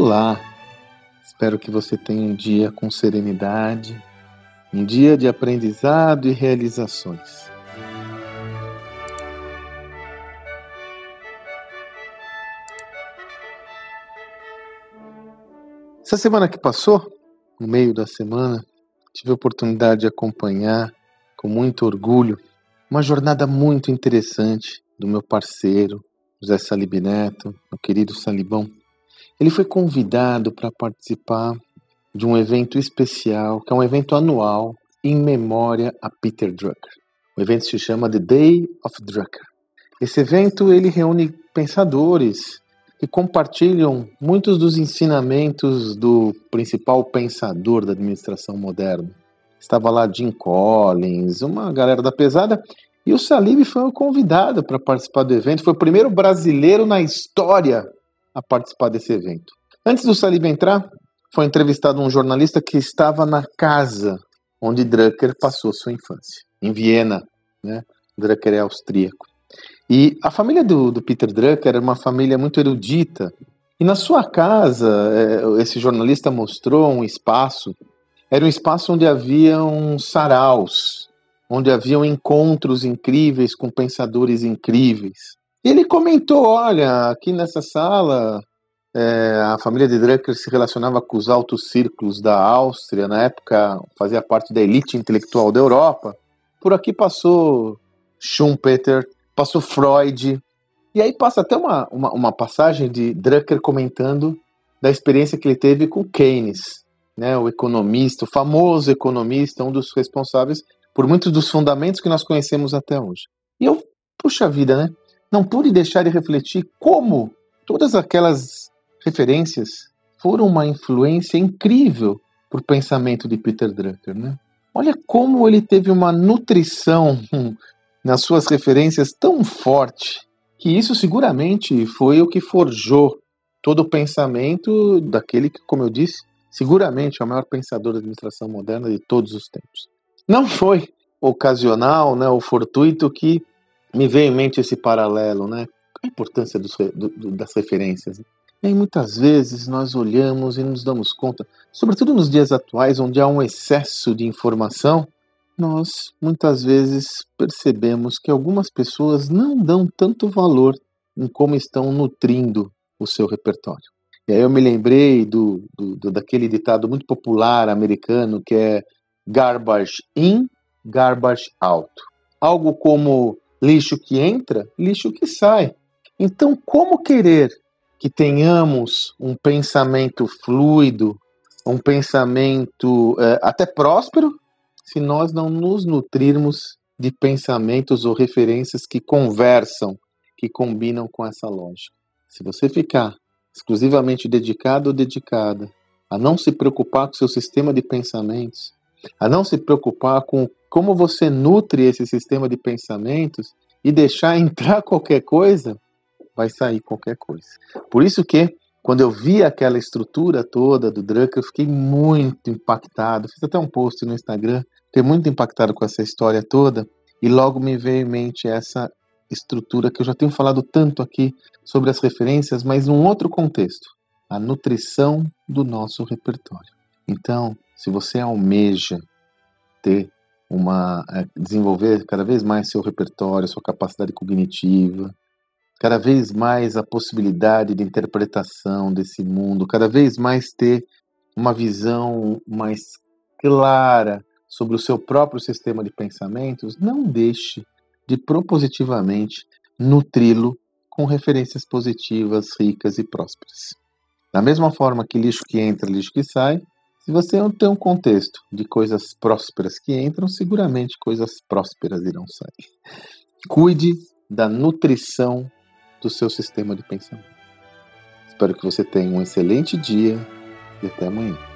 Olá! Espero que você tenha um dia com serenidade, um dia de aprendizado e realizações. Essa semana que passou, no meio da semana, tive a oportunidade de acompanhar com muito orgulho uma jornada muito interessante do meu parceiro, José Salib Neto, meu querido Salibão. Ele foi convidado para participar de um evento especial, que é um evento anual em memória a Peter Drucker. O evento se chama The Day of Drucker. Esse evento ele reúne pensadores que compartilham muitos dos ensinamentos do principal pensador da administração moderna. Estava lá Jim Collins, uma galera da pesada, e o Salib foi convidado para participar do evento. Foi o primeiro brasileiro na história a participar desse evento. Antes do Salib entrar, foi entrevistado um jornalista que estava na casa onde Drucker passou sua infância, em Viena. Né? Drucker é austríaco. E a família do, do Peter Drucker era uma família muito erudita. E na sua casa, é, esse jornalista mostrou um espaço. Era um espaço onde haviam saraus, onde haviam encontros incríveis com pensadores incríveis. Ele comentou: olha, aqui nessa sala é, a família de Drucker se relacionava com os altos círculos da Áustria, na época fazia parte da elite intelectual da Europa. Por aqui passou Schumpeter, passou Freud, e aí passa até uma, uma, uma, passagem de Drucker comentando da experiência que ele teve com Keynes, né, o economista, o famoso economista, um dos responsáveis por muitos dos fundamentos que nós conhecemos até hoje. E eu, puxa vida, né? Não pude deixar de refletir como todas aquelas referências foram uma influência incrível para o pensamento de Peter Drucker, né? Olha como ele teve uma nutrição nas suas referências tão forte que isso seguramente foi o que forjou todo o pensamento daquele que, como eu disse, seguramente é o maior pensador da administração moderna de todos os tempos. Não foi ocasional, né, ou fortuito que me veio em mente esse paralelo, né? A importância dos, do, das referências. Né? E muitas vezes nós olhamos e nos damos conta, sobretudo nos dias atuais, onde há um excesso de informação, nós muitas vezes percebemos que algumas pessoas não dão tanto valor em como estão nutrindo o seu repertório. E aí eu me lembrei do, do daquele ditado muito popular americano que é garbage in, garbage out. Algo como lixo que entra, lixo que sai. Então, como querer que tenhamos um pensamento fluido, um pensamento é, até próspero, se nós não nos nutrirmos de pensamentos ou referências que conversam, que combinam com essa lógica. Se você ficar exclusivamente dedicado ou dedicada a não se preocupar com seu sistema de pensamentos, a não se preocupar com como você nutre esse sistema de pensamentos e deixar entrar qualquer coisa, vai sair qualquer coisa. Por isso que quando eu vi aquela estrutura toda do Drucker, eu fiquei muito impactado. Fiz até um post no Instagram Fiquei muito impactado com essa história toda e logo me veio em mente essa estrutura que eu já tenho falado tanto aqui sobre as referências, mas num outro contexto, a nutrição do nosso repertório. Então, se você almeja ter uma eh, desenvolver cada vez mais seu repertório, sua capacidade cognitiva, cada vez mais a possibilidade de interpretação desse mundo, cada vez mais ter uma visão mais clara sobre o seu próprio sistema de pensamentos, não deixe de propositivamente nutri-lo com referências positivas, ricas e prósperas. Da mesma forma que lixo que entra, lixo que sai, se você não tem um contexto de coisas prósperas que entram, seguramente coisas prósperas irão sair. Cuide da nutrição do seu sistema de pensamento. Espero que você tenha um excelente dia e até amanhã.